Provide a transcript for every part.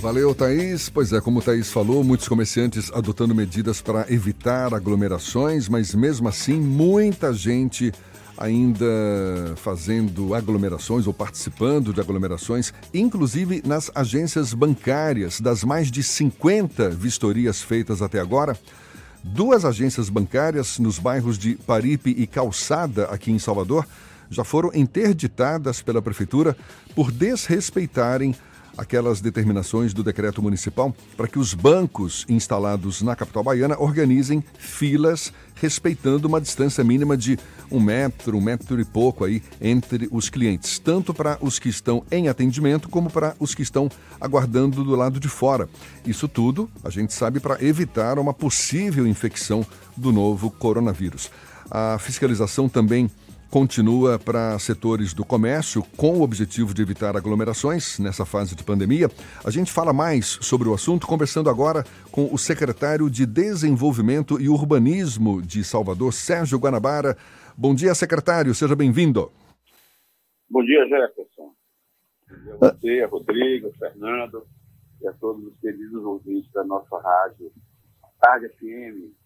Valeu, Thaís. Pois é, como o Thaís falou, muitos comerciantes adotando medidas para evitar aglomerações, mas mesmo assim, muita gente ainda fazendo aglomerações ou participando de aglomerações, inclusive nas agências bancárias. Das mais de 50 vistorias feitas até agora, duas agências bancárias nos bairros de Paripe e Calçada, aqui em Salvador, já foram interditadas pela Prefeitura por desrespeitarem aquelas determinações do decreto municipal para que os bancos instalados na capital baiana organizem filas respeitando uma distância mínima de um metro, um metro e pouco aí entre os clientes, tanto para os que estão em atendimento como para os que estão aguardando do lado de fora. Isso tudo, a gente sabe, para evitar uma possível infecção do novo coronavírus. A fiscalização também continua para setores do comércio com o objetivo de evitar aglomerações nessa fase de pandemia. A gente fala mais sobre o assunto conversando agora com o secretário de Desenvolvimento e Urbanismo de Salvador, Sérgio Guanabara. Bom dia, secretário, seja bem-vindo. Bom dia, Jefferson. Bom dia a você, a Rodrigo, a Fernando e a todos os queridos ouvintes da nossa rádio Tarde FM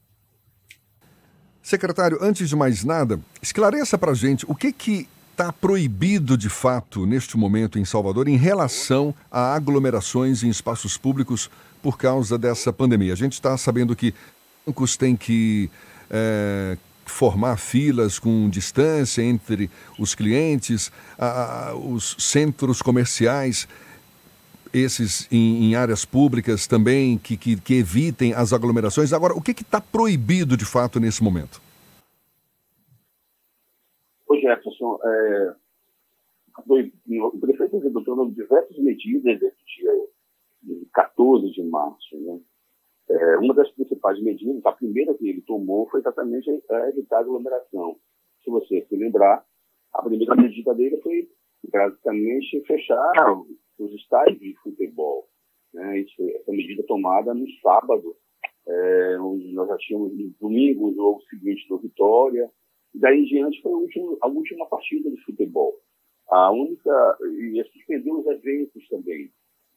Secretário, antes de mais nada, esclareça para a gente o que que está proibido de fato neste momento em Salvador em relação a aglomerações em espaços públicos por causa dessa pandemia. A gente está sabendo que bancos têm que é, formar filas com distância entre os clientes, a, a, os centros comerciais esses em, em, áreas públicas também que, que, que, evitem as aglomerações. Agora, o que está proibido de fato nesse momento? Ô Jefferson, é, o prefeito adotou diversas medidas desde o dia 14 de março. Né? É, uma das principais medidas, a primeira que ele tomou, foi exatamente evitar a aglomeração. Se você se lembrar, a primeira medida dele foi basicamente fechar os estádios de futebol. Né? Isso, essa medida tomada no sábado, é, onde nós já tínhamos no domingo o jogo seguinte do Vitória, e daí em diante foi a última, a última partida de futebol. A única, e suspendeu os eventos também.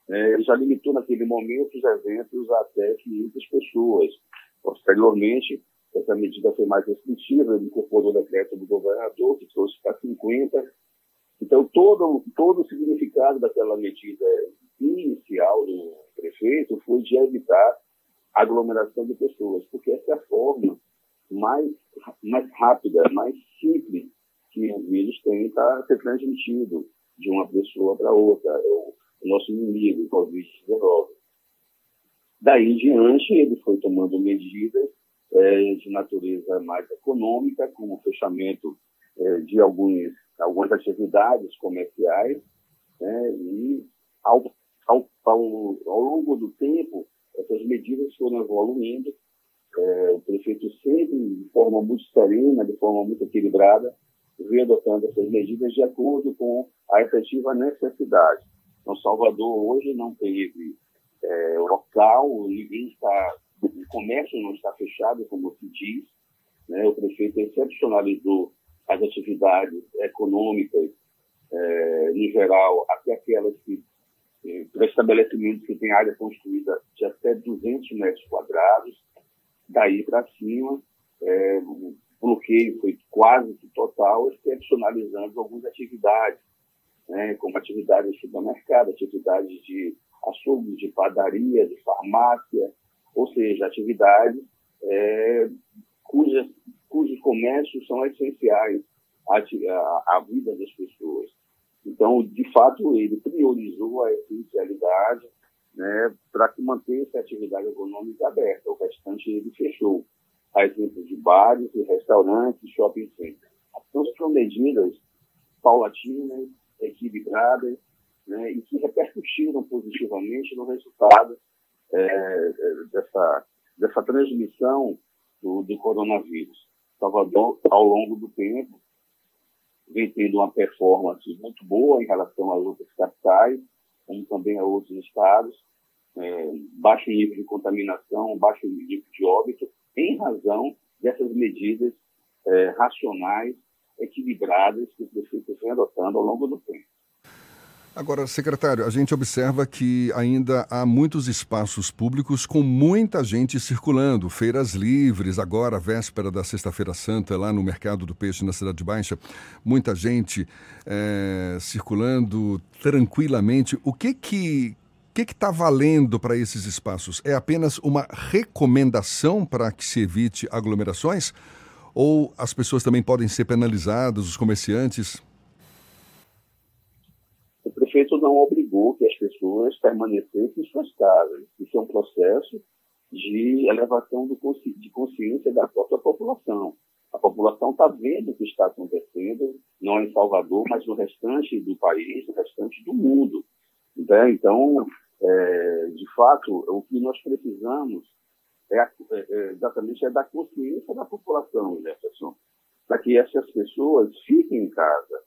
É, já limitou naquele momento os eventos até 500 pessoas. Posteriormente, essa medida foi mais restritiva, ele incorporou o decreto do governador, que trouxe para 50 então, todo, todo o significado daquela medida inicial do prefeito foi de evitar aglomeração de pessoas, porque essa é a forma mais, mais rápida, mais simples que o vírus tem para ser transmitido de uma pessoa para outra. É o, nosso inimigo, o Covid-19. Daí em diante, ele foi tomando medidas é, de natureza mais econômica, como o fechamento é, de alguns algumas atividades comerciais, né, e ao, ao, ao, ao, longo do tempo, essas medidas foram evoluindo. É, o prefeito sempre, de forma muito serena, de forma muito equilibrada, veio adotando essas medidas de acordo com a efetiva necessidade. Então, Salvador hoje não teve é, local, ninguém está, o comércio não está fechado, como se diz. Né? O prefeito excepcionalizou as atividades econômicas, é, em geral, até aquelas que, é, para estabelecimentos que têm área construída de até 200 metros quadrados, daí para cima, é, o bloqueio foi quase que total, excepcionalizando algumas atividades, né, como atividades de supermercado, atividades de açougue, de padaria, de farmácia, ou seja, atividades é, são essenciais à, à, à, vida das pessoas. Então, de fato, ele priorizou a essencialidade né, para que mantesse a atividade econômica aberta. O restante ele fechou, a exemplo de bares, restaurantes, shopping centers. Então, são medidas paulatinas, equilibradas, né, e que repercutiram positivamente no resultado é, dessa, dessa transmissão do, do coronavírus. Salvador, ao longo do tempo, vem tendo uma performance muito boa em relação às outras capitais, como também a outros estados, é, baixo nível de contaminação, baixo nível de óbito, em razão dessas medidas é, racionais, equilibradas que o prefeito vem adotando ao longo do tempo. Agora, secretário, a gente observa que ainda há muitos espaços públicos com muita gente circulando, feiras livres, agora, véspera da Sexta-feira Santa, lá no Mercado do Peixe, na Cidade Baixa, muita gente é, circulando tranquilamente. O que que que está valendo para esses espaços? É apenas uma recomendação para que se evite aglomerações? Ou as pessoas também podem ser penalizadas, os comerciantes? Prefeito não obrigou que as pessoas permanecessem em suas casas. Isso é um processo de elevação consci de consciência da própria população. A população está vendo o que está acontecendo, não em Salvador, mas no restante do país, no restante do mundo. Né? Então, é, de fato, o que nós precisamos é, é, é exatamente é da consciência da população, Jefferson, para que essas pessoas fiquem em casa,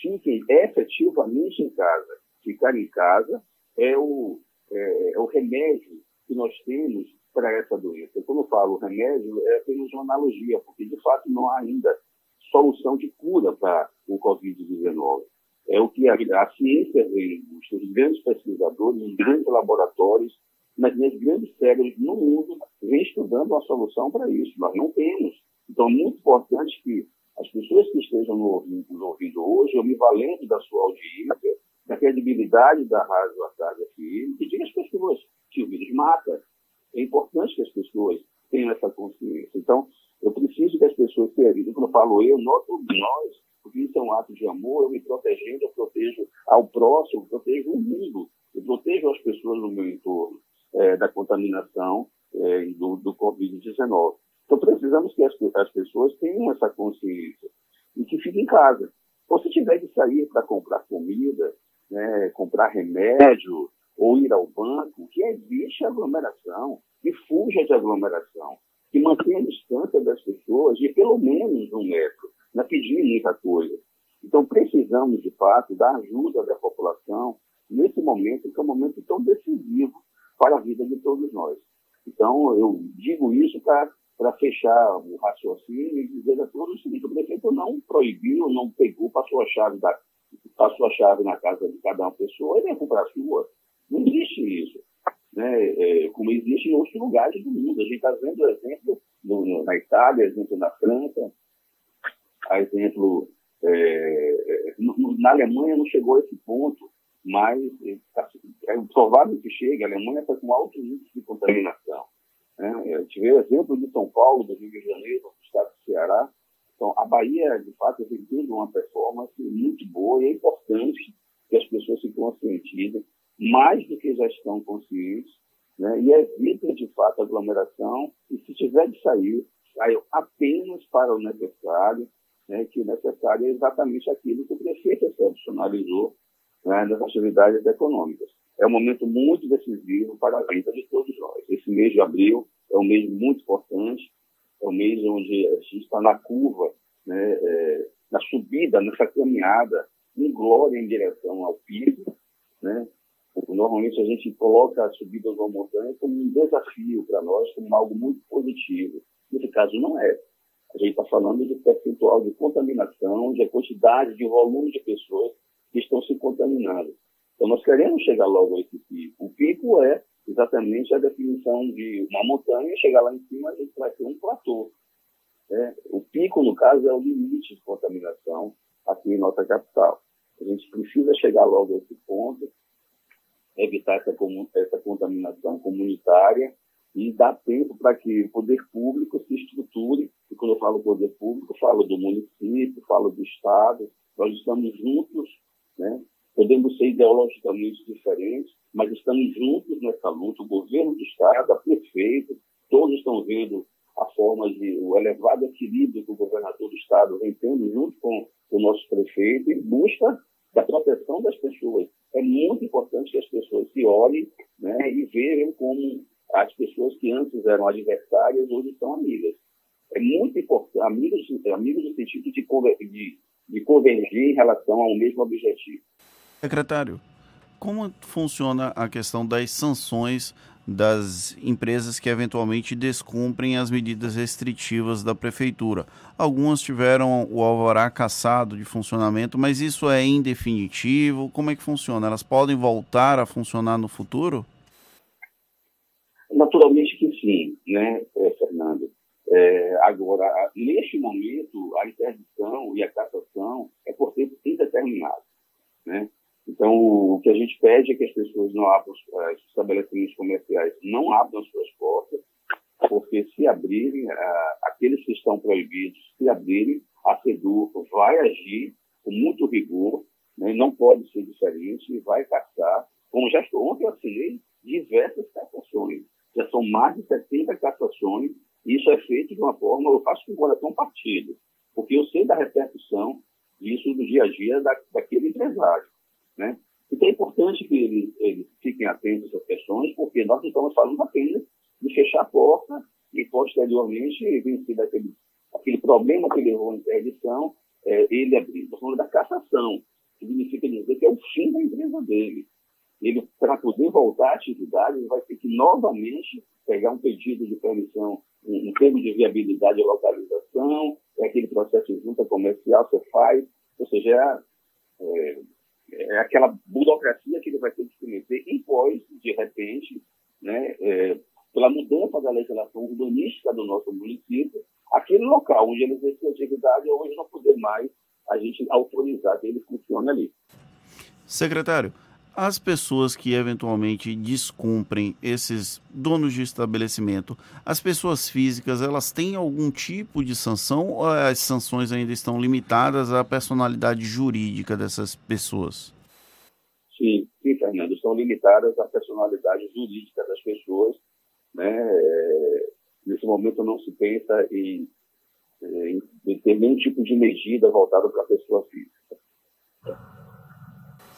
fiquem efetivamente em casa. Ficar em casa é o, é, é o remédio que nós temos para essa doença. Quando eu falo remédio, é apenas uma analogia, porque de fato não há ainda solução de cura para o Covid-19. É o que a, a ciência vem, os grandes pesquisadores, os grandes laboratórios, mas as grandes cérebros no mundo vêm estudando uma solução para isso. Nós não temos. Então, é muito importante que as pessoas que estejam nos ouvindo, ouvindo hoje, eu me valendo da sua audiência, da credibilidade da Rádio Tarde FM, que diga às pessoas que o vírus mata. É importante que as pessoas tenham essa consciência. Então, eu preciso que as pessoas tenham Quando eu falo eu, todos nós, porque isso é um ato de amor, eu me protegendo, eu protejo ao próximo, eu protejo o mundo, eu protejo as pessoas no meu entorno é, da contaminação é, do, do Covid-19. Então, precisamos que as, as pessoas tenham essa consciência e que fiquem em casa. Ou se tiver de sair para comprar comida, né, comprar remédio ou ir ao banco, que evite aglomeração, que fuja de aglomeração, que mantenha a distância das pessoas de pelo menos um metro, não é pedir muita coisa. Então, precisamos, de fato, da ajuda da população nesse momento, que é um momento tão decisivo para a vida de todos nós. Então, eu digo isso para para fechar o raciocínio e dizer a todos o seguinte: o prefeito não proibiu, não pegou, passou a chave, da, passou a chave na casa de cada uma pessoa e levou para a sua. Não existe isso. Né? É, como existe em outros lugares do mundo. A gente está vendo exemplo no, na Itália, exemplo na França, exemplo é, no, na Alemanha não chegou a esse ponto, mas é, é provável que chegue. A Alemanha está com alto índice de contaminação. Né? Eu tive o exemplo de São Paulo, do Rio de Janeiro, do estado do Ceará. Então, a Bahia, de fato, vem tendo uma performance muito boa e é importante que as pessoas se conscientizem, mais do que já estão conscientes, né? e evitem, de fato, a aglomeração. E se tiver de sair, saiam apenas para o necessário, né? que o necessário é exatamente aquilo que o prefeito excepcionalizou né? nas atividades econômicas é um momento muito decisivo para a vida de todos nós. Esse mês de abril é um mês muito importante, é um mês onde a gente está na curva, né, é, na subida, nessa caminhada, em glória em direção ao pico. Né? Normalmente a gente coloca a subida de uma montanha como um desafio para nós, como algo muito positivo. Nesse caso, não é. A gente está falando de percentual de contaminação, de quantidade, de volume de pessoas que estão se contaminando. Então, nós queremos chegar logo a esse pico. O pico é exatamente a definição de uma montanha, chegar lá em cima, a gente vai ter um platô. Né? O pico, no caso, é o limite de contaminação aqui em nossa capital. A gente precisa chegar logo a esse ponto, evitar essa, essa contaminação comunitária e dar tempo para que o poder público se estruture. E quando eu falo poder público, falo do município, falo do Estado. Nós estamos juntos Podemos ser ideologicamente diferentes, mas estamos juntos nessa luta. O governo do Estado, a prefeito, todos estão vendo a forma de o elevado equilíbrio que o governador do Estado vem tendo junto com o nosso prefeito em busca da proteção das pessoas. É muito importante que as pessoas se olhem né, e vejam como as pessoas que antes eram adversárias hoje são amigas. É muito importante, amigos, amigos no sentido de, de, de convergir em relação ao mesmo objetivo. Secretário, como funciona a questão das sanções das empresas que eventualmente descumprem as medidas restritivas da prefeitura. Algumas tiveram o alvará cassado de funcionamento, mas isso é indefinitivo? Como é que funciona? Elas podem voltar a funcionar no futuro? Naturalmente que sim, né, é, Fernando? É, agora, neste momento, a interdição e a cassação é por tempo indeterminado. Né? Então, o que a gente pede é que as pessoas não abram, eh, os estabelecimentos comerciais não abram as suas portas, porque se abrirem, eh, aqueles que estão proibidos, se abrirem, a CEDUR vai agir com muito rigor, né, não pode ser diferente, e vai caçar, como já estou ontem, eu assinei diversas cassações. Já são mais de 70 cassações, e isso é feito de uma forma, eu faço com o coração partido, porque eu sei da repercussão disso no dia a dia da, daquele empresário. Né? Então é importante que eles, eles fiquem atentos essas questões, porque nós estamos falando apenas de fechar a porta e, posteriormente, vencer daquele, aquele problema que levou à interdição, é, ele abrir. Estamos falando da cassação, significa dizer que é o fim da empresa dele. Ele, para poder voltar à atividade, ele vai ter que novamente pegar um pedido de permissão em, termos de viabilidade e localização, é aquele processo de junta comercial que você faz, ou seja, é, é aquela burocracia que ele vai ter que submeter e pós, de repente, né, é, pela mudança da legislação urbanística do nosso município, aquele local onde ele exerce atividade hoje não poder mais a gente autorizar que ele funcione ali. Secretário, as pessoas que eventualmente descumprem esses donos de estabelecimento, as pessoas físicas, elas têm algum tipo de sanção ou as sanções ainda estão limitadas à personalidade jurídica dessas pessoas? Sim, sim, Fernando, estão limitadas à personalidade jurídica das pessoas. Né? É, nesse momento não se pensa em, em ter nenhum tipo de medida voltada para a pessoa física.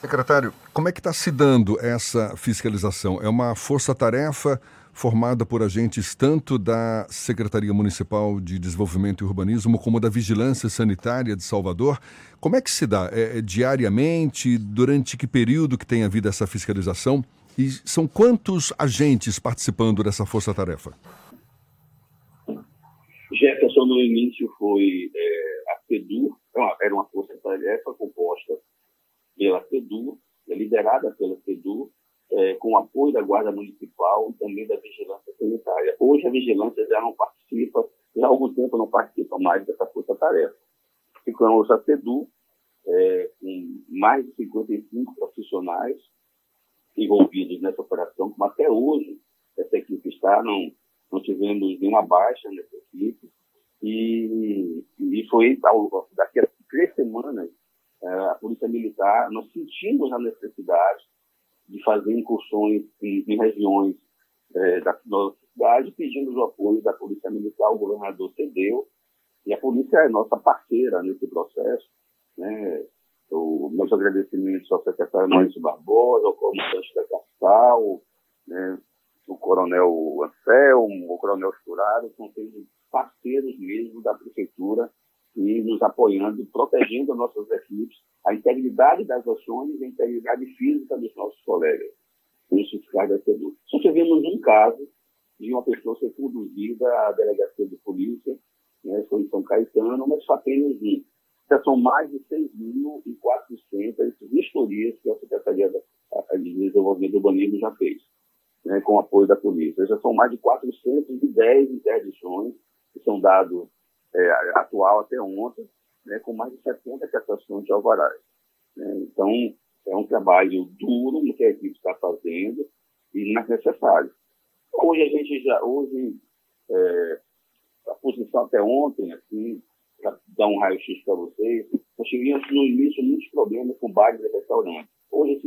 Secretário, como é que está se dando essa fiscalização? É uma força-tarefa formada por agentes tanto da Secretaria Municipal de Desenvolvimento e Urbanismo como da Vigilância Sanitária de Salvador. Como é que se dá? É, é diariamente? Durante que período que tem havido essa fiscalização? E são quantos agentes participando dessa força-tarefa? Jefferson, no início, foi é, a FEDUR, era uma força-tarefa composta pela CEDU, é liderada pela CEDU, é, com apoio da Guarda Municipal e também da Vigilância Sanitária. Hoje a Vigilância já não participa, já há algum tempo não participa mais dessa força-tarefa. Ficamos a CEDU, é, com mais de 55 profissionais envolvidos nessa operação, como até hoje essa equipe está, não, não tivemos nenhuma baixa nessa equipe, e, e foi daqui a três semanas a Polícia Militar, nós sentimos a necessidade de fazer incursões em, em regiões é, da nossa cidade, pedindo o apoio da Polícia Militar, o governador cedeu, e a polícia é nossa parceira nesse processo. Né? O, meus agradecimentos ao secretário Maurício Barbosa, ao comandante da capital, né? o coronel Anselmo, o coronel Esturado, são parceiros mesmo da prefeitura e nos apoiando, protegendo nossas equipes, a integridade das ações e a integridade física dos nossos colegas, os fiscais da SEDU. Só tivemos um caso de uma pessoa ser conduzida à delegacia de polícia, né, foi em São Caetano, mas só apenas um. Já são mais de 6.400 vistorias que a Secretaria de Desenvolvimento Urbanismo já fez, né, com apoio da polícia. Já são mais de 410 interdições que são dados é, atual até ontem, né, com mais de 70 cassações de alvarás. Né? Então, é um trabalho duro que a equipe está fazendo e necessário. Hoje a gente já, hoje, é, a posição até ontem, assim, para dar um raio-x para vocês, nós tivemos no início muitos problemas com bares e restaurantes. Hoje,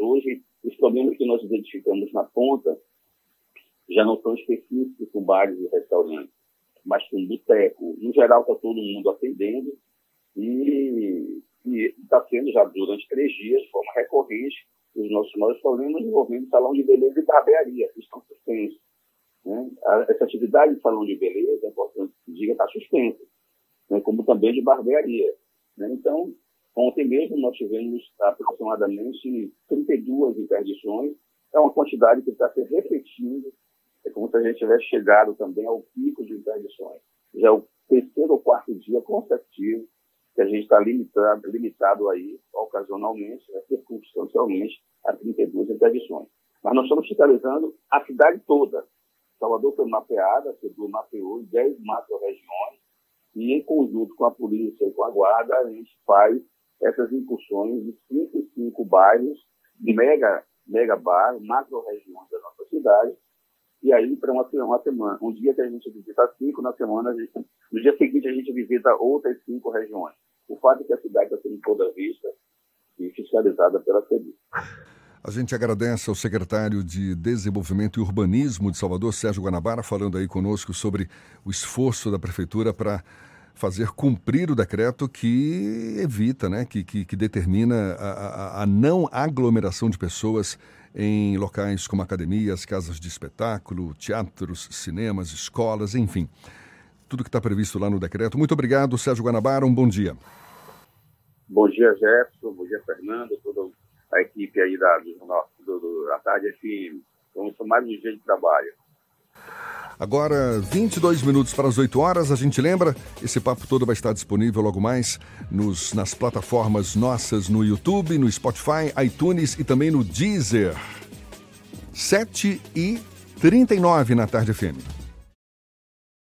hoje, os problemas que nós identificamos na ponta já não são específicos com bares e restaurantes mas com boteco. No geral, está todo mundo atendendo e está sendo já durante três dias, de forma recorrente, os nossos maiores problemas envolvendo salão de beleza e barbearia, que estão suspensos. Né? Essa atividade de salão de beleza, é importante que diga, está suspensa, né? como também de barbearia. Né? Então, Ontem mesmo nós tivemos aproximadamente 32 interdições. É uma quantidade que está se repetindo. É como se a gente tivesse chegado também ao pico de interdições. Já é o terceiro ou quarto dia consecutivo que a gente está limitado, limitado aí, ocasionalmente, né, circunstancialmente, a 32 interdições. Mas nós estamos fiscalizando a cidade toda. Salvador foi mapeada, a CEDU mapeou em 10 macro-regiões, e em conjunto com a polícia e com a guarda, a gente faz essas incursões de cinco e cinco bairros, de mega, mega bairros, macro-regiões da nossa cidade, e aí para uma, uma semana, um dia que a gente visita cinco, na semana, gente, no dia seguinte a gente visita outras cinco regiões. O fato é que a cidade está sendo toda vista e fiscalizada pela CEDU. A gente agradece ao secretário de Desenvolvimento e Urbanismo de Salvador, Sérgio Guanabara, falando aí conosco sobre o esforço da prefeitura para fazer cumprir o decreto que evita, né, que, que, que determina a, a, a, não aglomeração de pessoas em locais como academias, casas de espetáculo, teatros, cinemas, escolas, enfim. Tudo que está previsto lá no decreto. Muito obrigado, Sérgio Guanabara. Um bom dia. Bom dia, Jefferson. Bom dia, Fernando. Toda a equipe aí da, do, do, da Tarde FM. Vamos mais um dia de trabalho. Agora, 22 minutos para as 8 horas, a gente lembra, esse papo todo vai estar disponível logo mais nos, nas plataformas nossas no YouTube, no Spotify, iTunes e também no Deezer. 7 e 39 na tarde FM.